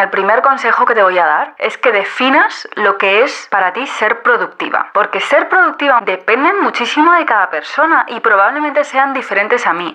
El primer consejo que te voy a dar es que definas lo que es para ti ser productiva. Porque ser productiva depende muchísimo de cada persona y probablemente sean diferentes a mí.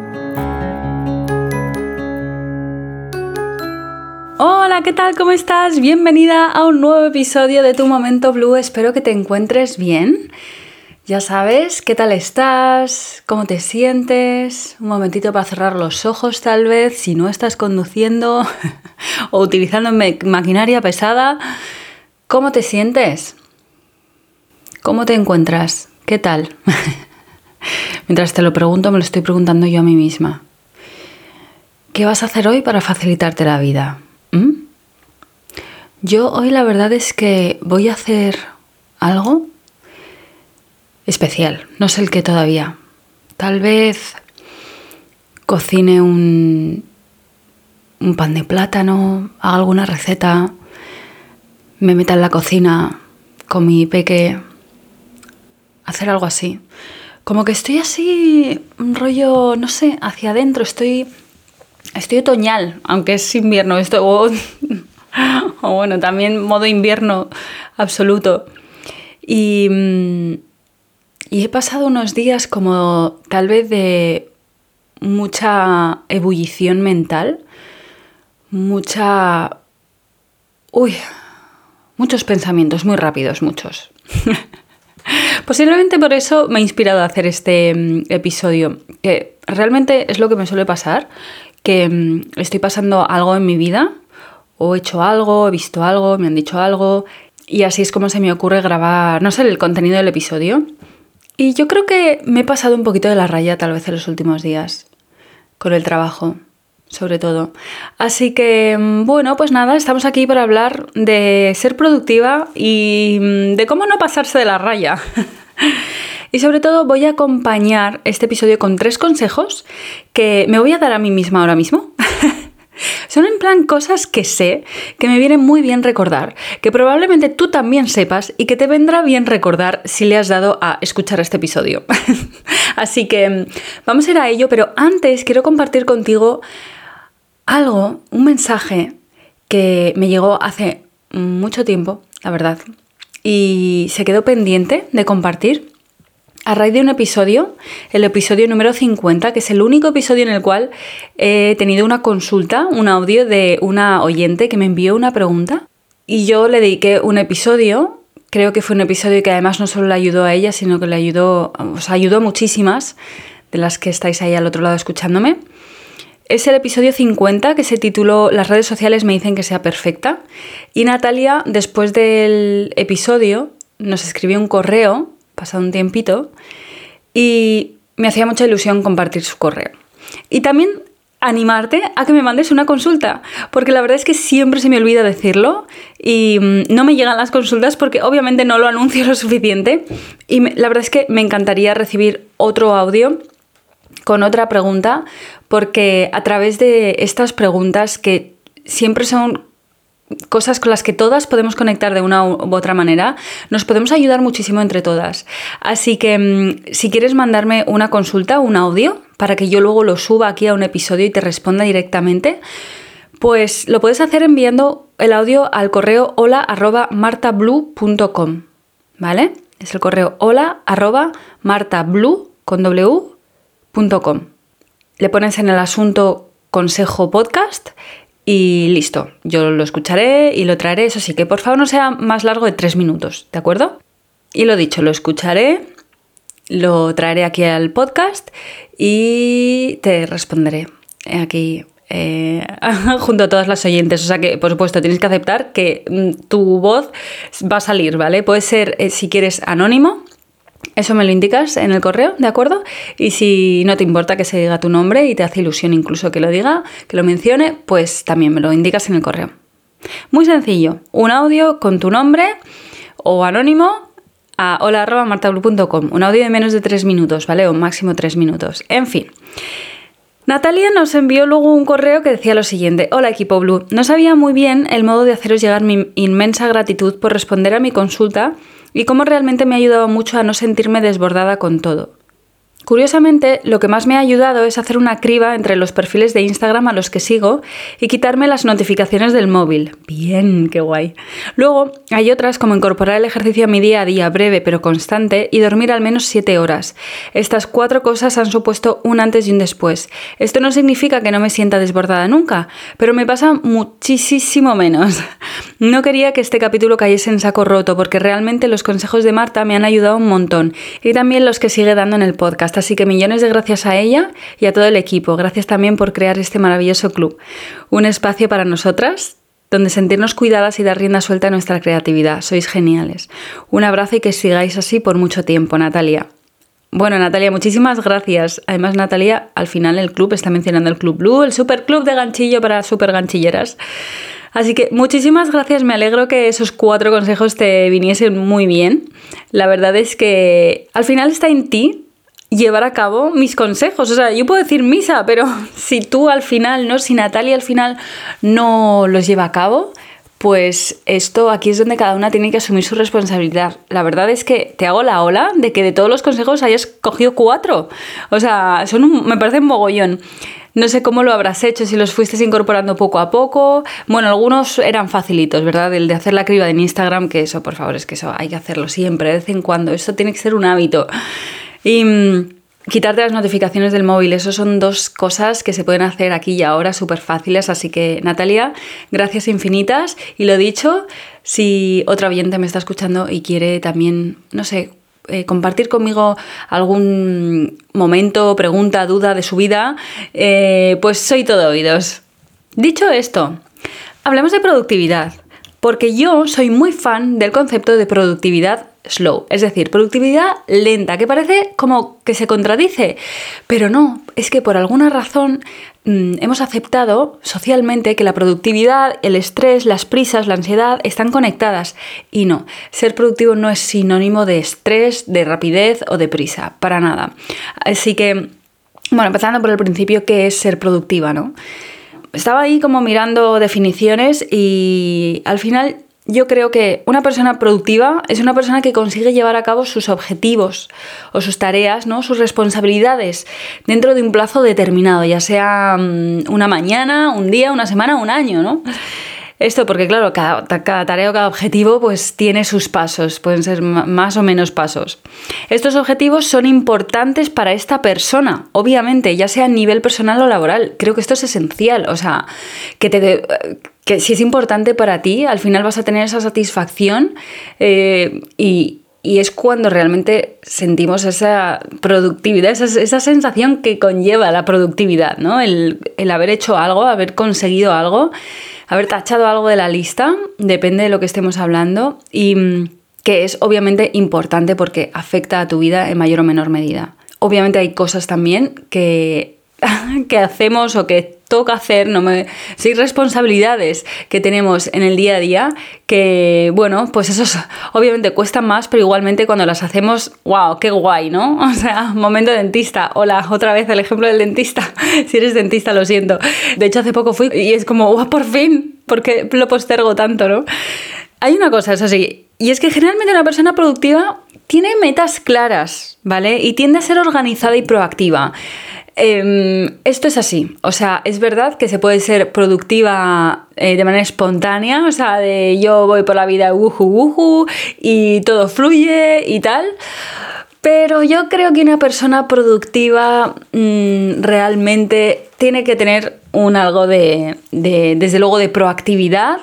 Hola, ¿qué tal? ¿Cómo estás? Bienvenida a un nuevo episodio de Tu Momento Blue. Espero que te encuentres bien. Ya sabes, ¿qué tal estás? ¿Cómo te sientes? Un momentito para cerrar los ojos tal vez, si no estás conduciendo o utilizando maquinaria pesada. ¿Cómo te sientes? ¿Cómo te encuentras? ¿Qué tal? Mientras te lo pregunto, me lo estoy preguntando yo a mí misma. ¿Qué vas a hacer hoy para facilitarte la vida? Yo hoy la verdad es que voy a hacer algo especial, no sé el que todavía. Tal vez cocine un, un pan de plátano, haga alguna receta, me meta en la cocina con mi peque, hacer algo así. Como que estoy así, un rollo, no sé, hacia adentro, estoy Estoy otoñal, aunque es invierno. Esto, bueno, también modo invierno absoluto. Y, mm, y he pasado unos días como tal vez de mucha ebullición mental, mucha... Uy, muchos pensamientos muy rápidos, muchos. Posiblemente por eso me ha inspirado a hacer este mm, episodio, que realmente es lo que me suele pasar que mm, estoy pasando algo en mi vida, o he hecho algo, he visto algo, me han dicho algo, y así es como se me ocurre grabar, no sé, el contenido del episodio. Y yo creo que me he pasado un poquito de la raya tal vez en los últimos días, con el trabajo, sobre todo. Así que, mm, bueno, pues nada, estamos aquí para hablar de ser productiva y mm, de cómo no pasarse de la raya. Y sobre todo voy a acompañar este episodio con tres consejos que me voy a dar a mí misma ahora mismo. Son en plan cosas que sé, que me vienen muy bien recordar, que probablemente tú también sepas y que te vendrá bien recordar si le has dado a escuchar este episodio. Así que mm, vamos a ir a ello, pero antes quiero compartir contigo algo, un mensaje que me llegó hace mucho tiempo, la verdad, y se quedó pendiente de compartir a raíz de un episodio, el episodio número 50, que es el único episodio en el cual he tenido una consulta, un audio de una oyente que me envió una pregunta y yo le dediqué un episodio. Creo que fue un episodio que además no solo le ayudó a ella, sino que le ayudó, os ayudó a muchísimas de las que estáis ahí al otro lado escuchándome. Es el episodio 50 que se tituló Las redes sociales me dicen que sea perfecta. Y Natalia, después del episodio, nos escribió un correo pasado un tiempito, y me hacía mucha ilusión compartir su correo. Y también animarte a que me mandes una consulta, porque la verdad es que siempre se me olvida decirlo y mm, no me llegan las consultas porque obviamente no lo anuncio lo suficiente y la verdad es que me encantaría recibir otro audio con otra pregunta porque a través de estas preguntas que siempre son cosas con las que todas podemos conectar de una u otra manera, nos podemos ayudar muchísimo entre todas. Así que mm, si quieres mandarme una consulta, un audio, para que yo luego lo suba aquí a un episodio y te responda directamente, pues lo puedes hacer enviando el audio al correo hola martablue.com, ¿vale? Es el correo hola martablue con. Le pones en el asunto consejo podcast y listo. Yo lo escucharé y lo traeré. Eso sí, que por favor no sea más largo de tres minutos, ¿de acuerdo? Y lo dicho, lo escucharé, lo traeré aquí al podcast y te responderé aquí eh, junto a todas las oyentes. O sea que, por supuesto, tienes que aceptar que mm, tu voz va a salir, ¿vale? Puede ser, eh, si quieres, anónimo. Eso me lo indicas en el correo, ¿de acuerdo? Y si no te importa que se diga tu nombre y te hace ilusión incluso que lo diga, que lo mencione, pues también me lo indicas en el correo. Muy sencillo, un audio con tu nombre o anónimo a hola.martablu.com. Un audio de menos de tres minutos, ¿vale? O máximo tres minutos. En fin. Natalia nos envió luego un correo que decía lo siguiente, Hola equipo Blue, no sabía muy bien el modo de haceros llegar mi inmensa gratitud por responder a mi consulta y cómo realmente me ha ayudado mucho a no sentirme desbordada con todo. Curiosamente, lo que más me ha ayudado es hacer una criba entre los perfiles de Instagram a los que sigo y quitarme las notificaciones del móvil. Bien, qué guay. Luego, hay otras como incorporar el ejercicio a mi día a día breve pero constante y dormir al menos 7 horas. Estas cuatro cosas han supuesto un antes y un después. Esto no significa que no me sienta desbordada nunca, pero me pasa muchísimo menos. No quería que este capítulo cayese en saco roto porque realmente los consejos de Marta me han ayudado un montón y también los que sigue dando en el podcast Así que millones de gracias a ella y a todo el equipo. Gracias también por crear este maravilloso club. Un espacio para nosotras donde sentirnos cuidadas y dar rienda suelta a nuestra creatividad. Sois geniales. Un abrazo y que sigáis así por mucho tiempo, Natalia. Bueno, Natalia, muchísimas gracias. Además, Natalia, al final el club está mencionando el Club Blue, el super club de ganchillo para super ganchilleras. Así que muchísimas gracias, me alegro que esos cuatro consejos te viniesen muy bien. La verdad es que al final está en ti llevar a cabo mis consejos. O sea, yo puedo decir misa, pero si tú al final, ¿no? Si Natalia al final no los lleva a cabo, pues esto aquí es donde cada una tiene que asumir su responsabilidad. La verdad es que te hago la ola de que de todos los consejos hayas cogido cuatro. O sea, son me parece un mogollón. No sé cómo lo habrás hecho, si los fuiste incorporando poco a poco. Bueno, algunos eran facilitos, ¿verdad? El de hacer la criba en Instagram, que eso, por favor, es que eso hay que hacerlo siempre, de vez en cuando. Eso tiene que ser un hábito. Y mm, quitarte las notificaciones del móvil, eso son dos cosas que se pueden hacer aquí y ahora súper fáciles. Así que, Natalia, gracias infinitas. Y lo dicho, si otra oyente me está escuchando y quiere también, no sé, eh, compartir conmigo algún momento, pregunta, duda de su vida, eh, pues soy todo oídos. Dicho esto, hablemos de productividad, porque yo soy muy fan del concepto de productividad slow, es decir, productividad lenta, que parece como que se contradice, pero no, es que por alguna razón mm, hemos aceptado socialmente que la productividad, el estrés, las prisas, la ansiedad están conectadas y no, ser productivo no es sinónimo de estrés, de rapidez o de prisa, para nada. Así que, bueno, empezando por el principio, ¿qué es ser productiva, no? Estaba ahí como mirando definiciones y al final yo creo que una persona productiva es una persona que consigue llevar a cabo sus objetivos o sus tareas, ¿no? sus responsabilidades dentro de un plazo determinado, ya sea mm, una mañana, un día, una semana, un año, ¿no? Esto porque, claro, cada, tarea o cada objetivo pues tiene sus pasos, pueden ser más o menos pasos. Estos objetivos son importantes para esta persona, obviamente, ya sea a nivel personal o laboral. Creo que esto es esencial, o sea, que te... que si es importante para ti, al final vas a tener esa satisfacción eh, y, es cuando realmente sentimos esa productividad, esa, sensación que conlleva la productividad, ¿no? El, el, haber hecho algo, haber conseguido algo haber tachado algo de la lista, depende de lo que estemos hablando, y mm, que es obviamente importante porque afecta a tu vida en mayor o menor medida. Obviamente hay cosas también que, que hacemos o que toca hacer, no me, sí, responsabilidades que tenemos en el día a día que, bueno, pues eso obviamente cuesta más, pero igualmente cuando las hacemos, wow, qué guay, ¿no? O sea, momento dentista. Hola, otra vez el ejemplo del dentista. si eres dentista, lo siento. De hecho, hace poco fui y es como, wow, por fin, porque lo postergo tanto, ¿no? Hay una cosa, eso sí, y es que generalmente una persona productiva tiene metas claras, ¿vale? Y tiende a ser organizada y proactiva. Em, esto es así, o sea, es verdad que se puede ser productiva eh, de manera espontánea, o sea, de yo voy por la vida uhu, uhu, y todo fluye y tal, Pero yo creo que una persona productiva mm, realmente tiene que tener un algo de, desde luego, de proactividad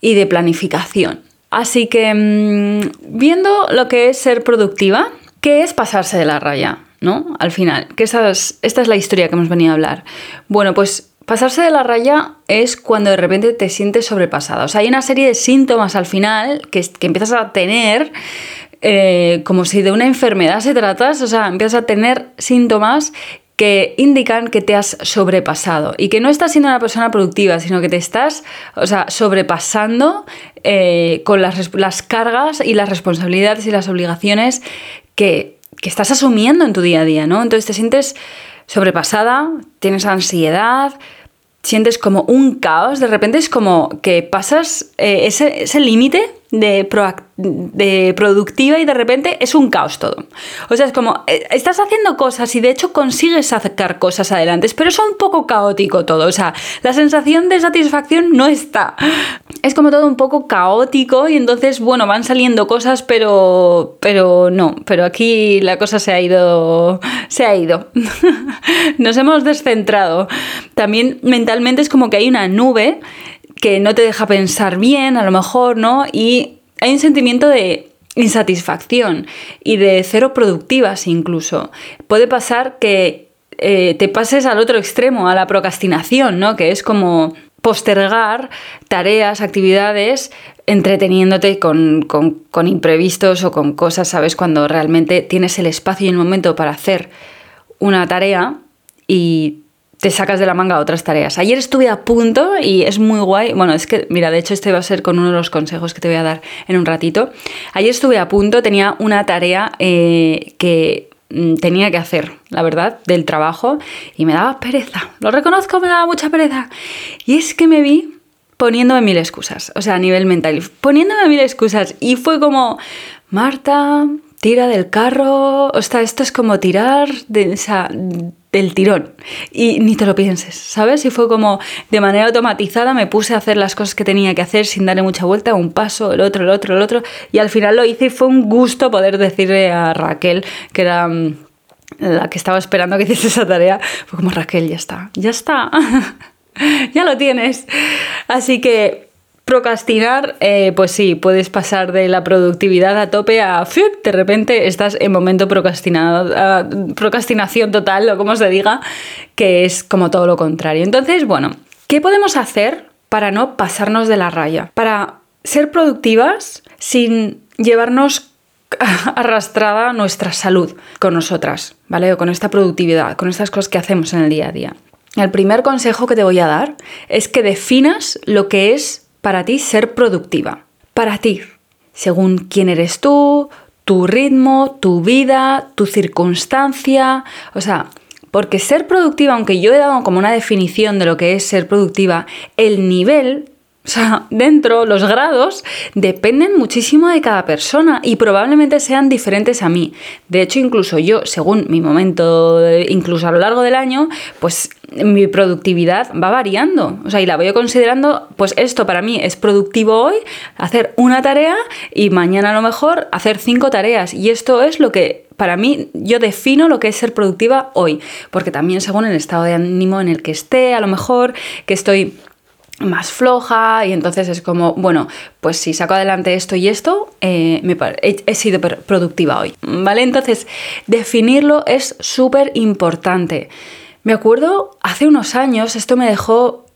y de planificación. Así que, mm, viendo lo que es ser productiva, ¿qué es pasarse de la raya? ¿No? Al final, que esta es, esta es la historia que hemos venido a hablar. Bueno, pues Pasarse de la raya es cuando de repente te sientes sobrepasada. O sea, hay una serie de síntomas al final que, que empiezas a tener eh, como si de una enfermedad se tratas, o sea, empiezas a tener síntomas que indican que te has sobrepasado y que no estás siendo una persona productiva, sino que te estás, o sea, sobrepasando eh, con las, las, cargas y las responsabilidades y las obligaciones que, que estás asumiendo en tu día a día, ¿no? Entonces te sientes sobrepasada, tienes ansiedad, sientes como un caos, de repente es como que pasas eh, ese, ese límite de, de, productiva y de repente es un caos todo. O sea, es como, eh, estás haciendo cosas y de hecho consigues sacar cosas adelante, pero es un poco caótico todo. O sea, la sensación de satisfacción no está. Es como todo un poco caótico y entonces, bueno, van saliendo cosas, pero, pero no, pero aquí la cosa se ha ido, se ha ido. Nos hemos descentrado. También mentalmente es como que hay una nube que no te deja pensar bien, a lo mejor, ¿no? Y hay un sentimiento de insatisfacción y de cero productivas incluso. Puede pasar que eh, te pases al otro extremo, a la procrastinación, ¿no? Que es como postergar tareas, actividades, entreteniéndote con, con, imprevistos o con cosas, ¿sabes? Cuando realmente tienes el espacio y el momento para hacer una tarea y te sacas de la manga otras tareas. Ayer estuve a punto y es muy guay. Bueno, es que, mira, de hecho este va a ser con uno de los consejos que te voy a dar en un ratito. Ayer estuve a punto, tenía una tarea eh, que mm, tenía que hacer, la verdad, del trabajo y me daba pereza. Lo reconozco, me daba mucha pereza. Y es que me vi poniéndome mil excusas, o sea, a nivel mental, poniéndome mil excusas y fue como, Marta, tira del carro, o sea, esto es como tirar de, del tirón y ni te lo pienses, ¿sabes? Y fue como de manera automatizada me puse a hacer las cosas que tenía que hacer sin darle mucha vuelta, un paso, el otro, el otro, el otro, y al final lo hice y fue un gusto poder decirle a Raquel, que era mm, la que estaba esperando que hiciese esa tarea, fue como Raquel, ya está, ya está. ya lo tienes. Así que Procrastinar, eh, pues sí, puedes pasar de la productividad a tope a de repente estás en momento procrastinado, procrastinación total, o como se diga, que es como todo lo contrario. Entonces, bueno, ¿qué podemos hacer para no pasarnos de la raya? Para ser productivas sin llevarnos arrastrada nuestra salud con nosotras, ¿vale? O con esta productividad, con estas cosas que hacemos en el día a día. El primer consejo que te voy a dar es que definas lo que es para ti ser productiva. Para ti, según quién eres tú, tu ritmo, tu vida, tu circunstancia. O sea, porque ser productiva, aunque yo he dado como una definición de lo que es ser productiva, el nivel o sea, dentro los grados dependen muchísimo de cada persona y probablemente sean diferentes a mí. De hecho, incluso yo, según mi momento, incluso a lo largo del año, pues mi productividad va variando. O sea, y la voy considerando, pues esto para mí es productivo hoy, hacer una tarea y mañana a lo mejor hacer cinco tareas. Y esto es lo que para mí, yo defino lo que es ser productiva hoy, porque también según el estado de ánimo en el que esté, a lo mejor que estoy más floja y entonces es como, bueno, pues si saco adelante esto y esto, eh, he, sido productiva hoy, ¿vale? Entonces, definirlo es súper importante. Me acuerdo hace unos años, esto me dejó,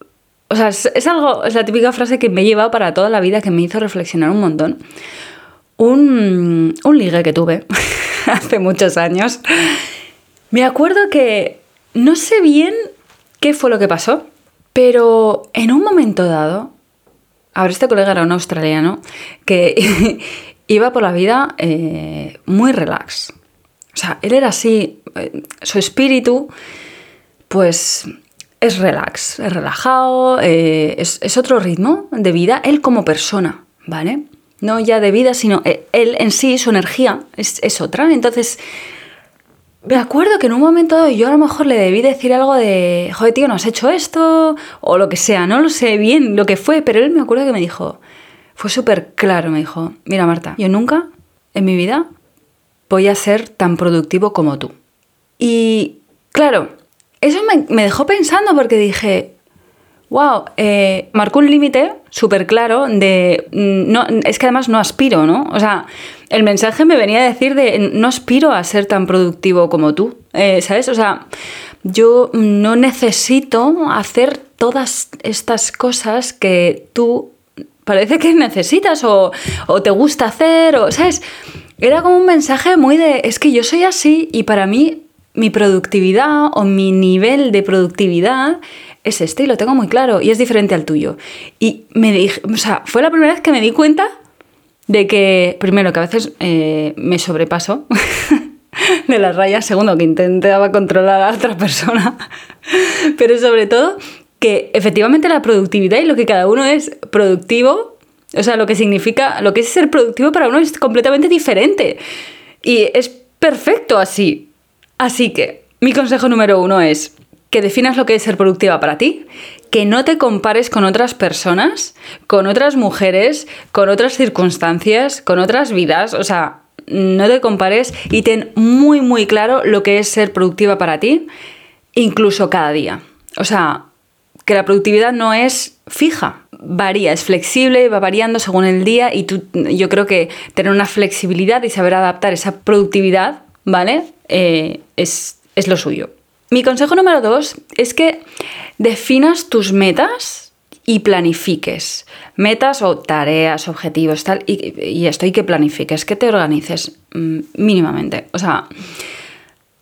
o sea, es, algo, es la típica frase que me lleva para toda la vida, que me hizo reflexionar un montón. Un, un ligue que tuve hace muchos años. Me acuerdo que no sé bien qué fue lo que pasó, pero en un momento dado, ahora este colega era un australiano que iba por la vida eh, muy relax. O sea, él era así, eh, su espíritu, pues es relax, es relajado, eh, es, otro ritmo de vida, él como persona, ¿vale? No ya de vida, sino él en sí, su energía es, es otra. Entonces, me acuerdo que en un momento yo a lo mejor le debí decir algo de, joder, tío, no has hecho esto, o lo que sea, no lo sé bien lo que fue, pero él me acuerdo que me dijo, fue súper claro, me dijo, mira Marta, yo nunca en mi vida voy a ser tan productivo como tú. Y claro, eso me, dejó pensando porque dije, wow, eh, marcó un límite súper claro de, mm, no, es que además no aspiro, ¿no? O sea, el mensaje me venía a decir de, no aspiro a ser tan productivo como tú, eh, ¿sabes? O sea, yo no necesito hacer todas estas cosas que tú parece que necesitas o, o te gusta hacer, o, ¿sabes? Era como un mensaje muy de, es que yo soy así y para mí mi productividad o mi nivel de productividad es este y lo tengo muy claro y es diferente al tuyo. Y me dije, o sea, fue la primera vez que me di cuenta de que, primero, que a veces eh, me sobrepaso de las rayas, segundo, que intentaba controlar a otra persona, pero sobre todo que efectivamente la productividad y lo que cada uno es productivo, o sea, lo que significa, lo que es ser productivo para uno es completamente diferente. Y es perfecto así. Así que mi consejo número uno es que definas lo que es ser productiva para ti, que no te compares con otras personas, con otras mujeres, con otras circunstancias, con otras vidas, o sea, no te compares y ten muy muy claro lo que es ser productiva para ti, incluso cada día. O sea, que la productividad no es fija, varía, es flexible, va variando según el día y tú, yo creo que tener una flexibilidad y saber adaptar esa productividad, ¿vale? Eh, es, lo suyo. Mi consejo número dos es que definas tus metas y planifiques. Metas o tareas, objetivos, tal, y, esto, y que planifiques, que te organices mm, mínimamente. O sea,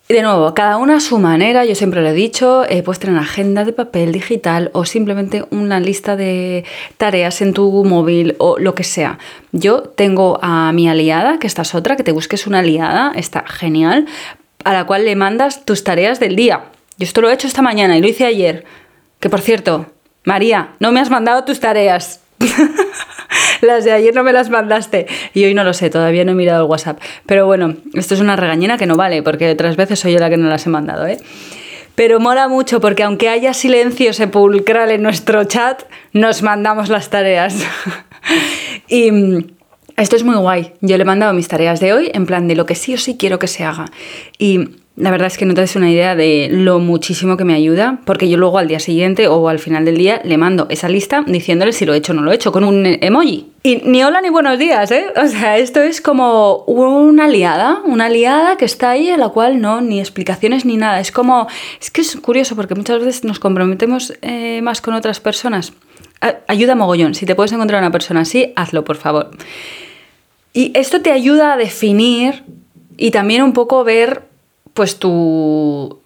de nuevo, cada una a su manera, yo siempre lo he dicho, eh, puedes tener una agenda de papel digital o simplemente una lista de tareas en tu móvil o lo que sea. Yo tengo a mi aliada, que esta es otra, que te busques una aliada, está genial, a la cual le mandas tus tareas del día. Yo esto lo he hecho esta mañana y lo hice ayer. Que por cierto, María, no me has mandado tus tareas. las de ayer no me las mandaste. Y hoy no lo sé, todavía no he mirado el WhatsApp. Pero bueno, esto es una regañina que no vale, porque otras veces soy yo la que no las he mandado, ¿eh? Pero mola mucho porque aunque haya silencio sepulcral en nuestro chat, nos mandamos las tareas. y mm, esto es muy guay. Yo le he mandado mis tareas de hoy en plan de lo que sí o sí quiero que se haga. Y la verdad es que no te das una idea de lo muchísimo que me ayuda, porque yo luego al día siguiente o al final del día le mando esa lista diciéndole si lo he hecho o no lo he hecho, con un emoji. Y ni hola ni buenos días, ¿eh? O sea, esto es como una aliada, una aliada que está ahí en la cual no, ni explicaciones ni nada. Es como, es que es curioso porque muchas veces nos comprometemos eh, más con otras personas. Ayuda mogollón, si te puedes encontrar una persona así, hazlo, por favor. Y esto te ayuda a definir y también un poco ver, pues tu,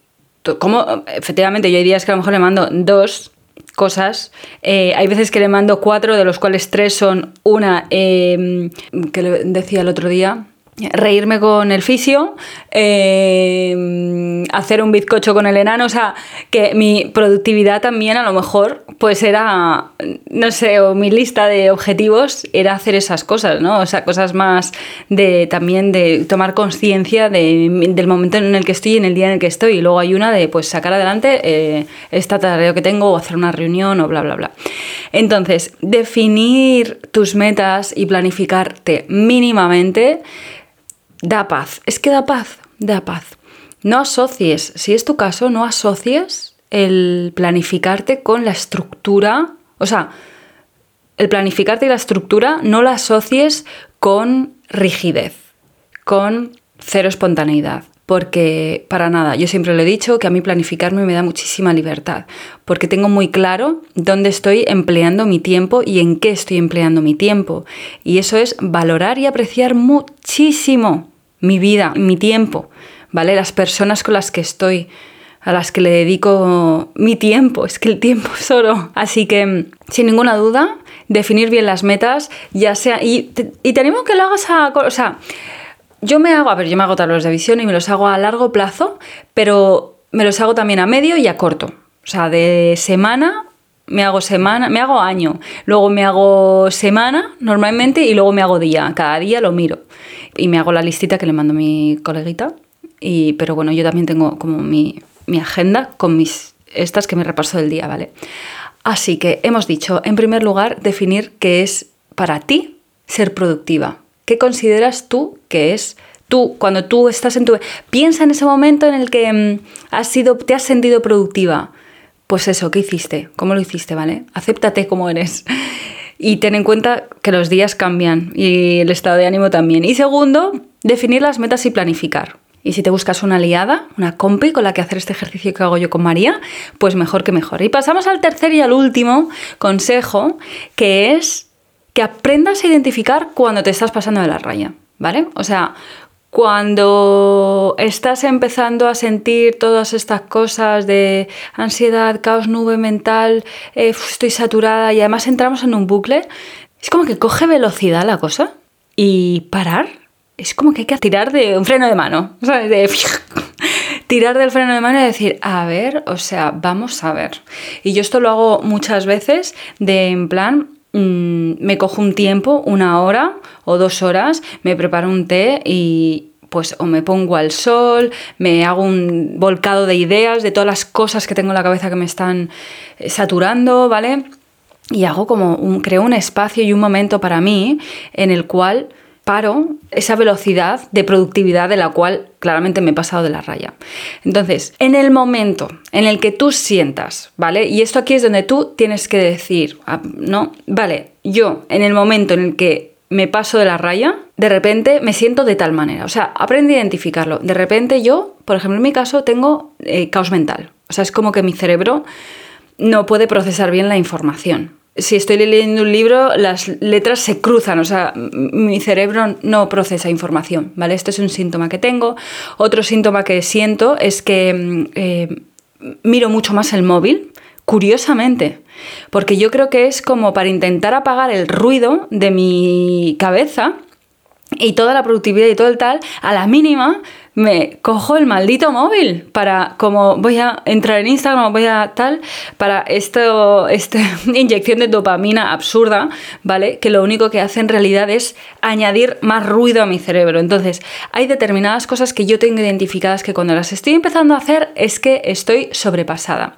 cómo, efectivamente, yo hay días que a lo mejor le mando dos cosas. Eh, hay veces que le mando cuatro, de los cuales tres son una eh, que le decía el otro día, reírme con el fisio, eh, hacer un bizcocho con el enano, o sea, que mi productividad también a lo mejor pues era, no sé, o mi lista de objetivos era hacer esas cosas, ¿no? O sea, cosas más de también de tomar conciencia de, del momento en el que estoy y en el día en el que estoy. Y luego hay una de pues sacar adelante eh, esta tarea que tengo o hacer una reunión o bla, bla, bla. Entonces, definir tus metas y planificarte mínimamente da paz. Es que da paz, da paz. No asocies, si es tu caso, no asocies el planificarte con la estructura, o sea, el planificarte y la estructura no la asocies con rigidez, con cero espontaneidad, porque para nada, yo siempre lo he dicho que a mí planificarme me da muchísima libertad, porque tengo muy claro dónde estoy empleando mi tiempo y en qué estoy empleando mi tiempo, y eso es valorar y apreciar muchísimo mi vida, mi tiempo, ¿vale? Las personas con las que estoy, a las que le dedico mi tiempo, es que el tiempo es oro. Así que, sin ninguna duda, definir bien las metas, ya sea, y, tenemos que lo hagas a, o sea, yo me hago, a ver, yo me hago tableros de visión y me los hago a largo plazo, pero me los hago también a medio y a corto. O sea, de semana me hago semana, me hago año, luego me hago semana normalmente y luego me hago día. Cada día lo miro y me hago la listita que le mando a mi coleguita. Y, pero bueno, yo también tengo como mi, agenda con mis estas que me repaso del día, ¿vale? Así que hemos dicho, en primer lugar, definir qué es para ti ser productiva. ¿Qué consideras tú que es tú, cuando tú estás en tu... Piensa en ese momento en el que mm, has sido, te has sentido productiva. Pues eso, ¿qué hiciste? ¿Cómo lo hiciste, vale? Acéptate como eres. Y ten en cuenta que los días cambian y el estado de ánimo también. Y segundo, definir las metas y planificar. Y si te buscas una aliada, una compi con la que hacer este ejercicio que hago yo con María, pues mejor que mejor. Y pasamos al tercer y al último consejo, que es que aprendas a identificar cuando te estás pasando de la raya, ¿vale? O sea, cuando estás empezando a sentir todas estas cosas de ansiedad, caos, nube mental, eh, estoy saturada y además entramos en un bucle, es como que coge velocidad la cosa y parar es como que hay que tirar de un freno de mano, ¿sabes? De tirar del freno de mano y decir, a ver, o sea, vamos a ver. Y yo esto lo hago muchas veces de en plan, mm, me cojo un tiempo, una hora o dos horas, me preparo un té y, pues o me pongo al sol, me hago un volcado de ideas, de todas las cosas que tengo en la cabeza que me están eh, saturando, ¿vale? Y hago como un, creo un espacio y un momento para mí en el cual paro esa velocidad de productividad de la cual claramente me he pasado de la raya. Entonces, en el momento en el que tú sientas, ¿vale? Y esto aquí es donde tú tienes que decir, ah, no, vale, yo en el momento en el que me paso de la raya, de repente me siento de tal manera. O sea, aprende a identificarlo. De repente yo, por ejemplo, en mi caso, tengo eh, caos mental. O sea, es como que mi cerebro no puede procesar bien la información si estoy leyendo un libro, las letras se cruzan, o sea, mi cerebro no procesa información, ¿vale? Este es un síntoma que tengo. Otro síntoma que siento es que mm, eh, miro mucho más el móvil, curiosamente, porque yo creo que es como para intentar apagar el ruido de mi cabeza y toda la productividad y todo el tal, a la mínima me cojo el maldito móvil para, como voy a entrar en Instagram, voy a tal, para esto, esta inyección de dopamina absurda, ¿vale? Que lo único que hace en realidad es añadir más ruido a mi cerebro. Entonces, hay determinadas cosas que yo tengo identificadas que cuando las estoy empezando a hacer es que estoy sobrepasada.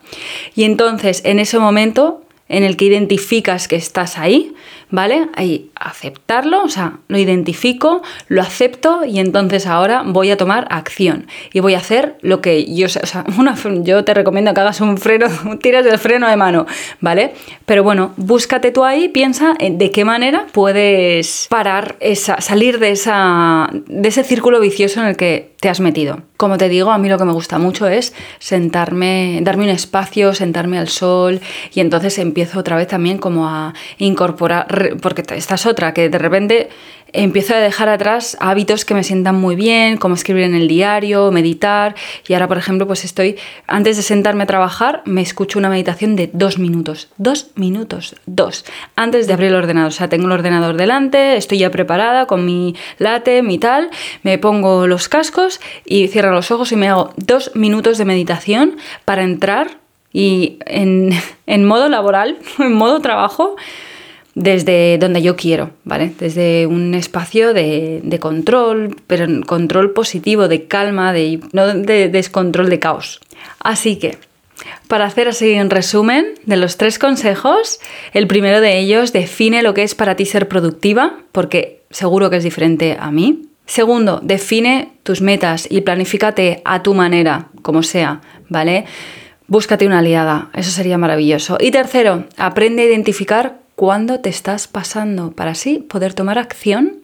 Y entonces, en ese momento en el que identificas que estás ahí, ¿vale? Ahí aceptarlo, o sea, lo identifico, lo acepto y entonces ahora voy a tomar acción y voy a hacer lo que yo, o sea, yo te recomiendo que hagas un freno, tiras del freno de mano, ¿vale? Pero bueno, búscate tú ahí, piensa de qué manera puedes parar esa, salir de, esa, de ese círculo vicioso en el que te has metido. Como te digo, a mí lo que me gusta mucho es sentarme, darme un espacio, sentarme al sol y entonces empiezo otra vez también como a incorporar porque esta es otra, que de repente empiezo a dejar atrás hábitos que me sientan muy bien, como escribir en el diario, meditar. Y ahora, por ejemplo, pues estoy, antes de sentarme a trabajar, me escucho una meditación de dos minutos. Dos minutos, dos. Antes de abrir el ordenador. O sea, tengo el ordenador delante, estoy ya preparada con mi late, mi tal, me pongo los cascos y cierro los ojos y me hago dos minutos de meditación para entrar y en, en modo laboral, en modo trabajo desde donde yo quiero, ¿vale? Desde un espacio de, control, pero control positivo, de calma, de, no de descontrol, de caos. Así que, para hacer así un resumen de los tres consejos, el primero de ellos define lo que es para ti ser productiva, porque seguro que es diferente a mí. Segundo, define tus metas y planifícate a tu manera, como sea, ¿vale? Búscate una aliada, eso sería maravilloso. Y tercero, aprende a identificar cuándo te estás pasando para así poder tomar acción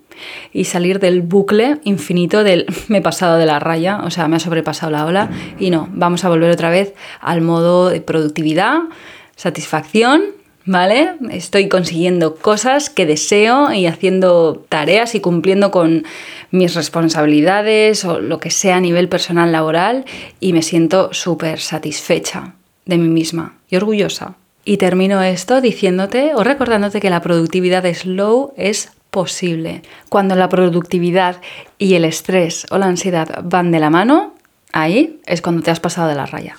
y salir del bucle infinito del me he pasado de la raya, o sea, me ha sobrepasado la ola y no, vamos a volver otra vez al modo de productividad, satisfacción, ¿vale? Estoy consiguiendo cosas que deseo y haciendo tareas y cumpliendo con mis responsabilidades o lo que sea a nivel personal laboral y me siento súper satisfecha de mí misma y orgullosa. Y termino esto diciéndote o recordándote que la productividad slow es posible. Cuando la productividad y el estrés o la ansiedad van de la mano, ahí es cuando te has pasado de la raya.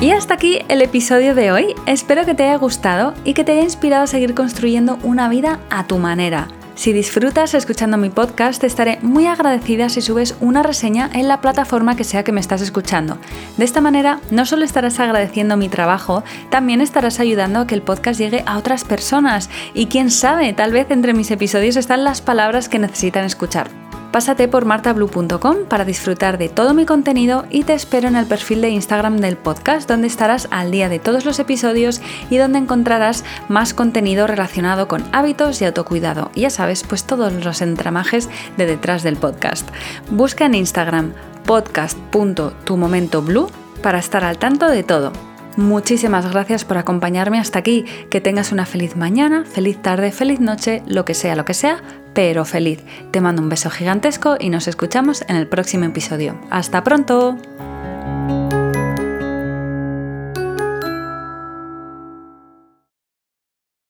Y hasta aquí el episodio de hoy. Espero que te haya gustado y que te haya inspirado a seguir construyendo una vida a tu manera Si disfrutas escuchando mi podcast, te estaré muy agradecida si subes una reseña en la plataforma que sea que me estás escuchando. De esta manera, no solo estarás agradeciendo mi trabajo, también estarás ayudando a que el podcast llegue a otras personas. Y quién sabe, tal vez entre mis episodios están las palabras que necesitan escuchar. Pásate por martablue.com para disfrutar de todo mi contenido y te espero en el perfil de Instagram del podcast donde estarás al día de todos los episodios y donde encontrarás más contenido relacionado con hábitos y autocuidado. ya sabes, pues todos los entramajes de detrás del podcast. Busca en Instagram podcast.tumomentoblue para estar al tanto de todo. Muchísimas gracias por acompañarme hasta aquí. Que tengas una feliz mañana, feliz tarde, feliz noche, lo que sea, lo que sea, pero feliz. Te mando un beso gigantesco y nos escuchamos en el próximo episodio. ¡Hasta pronto!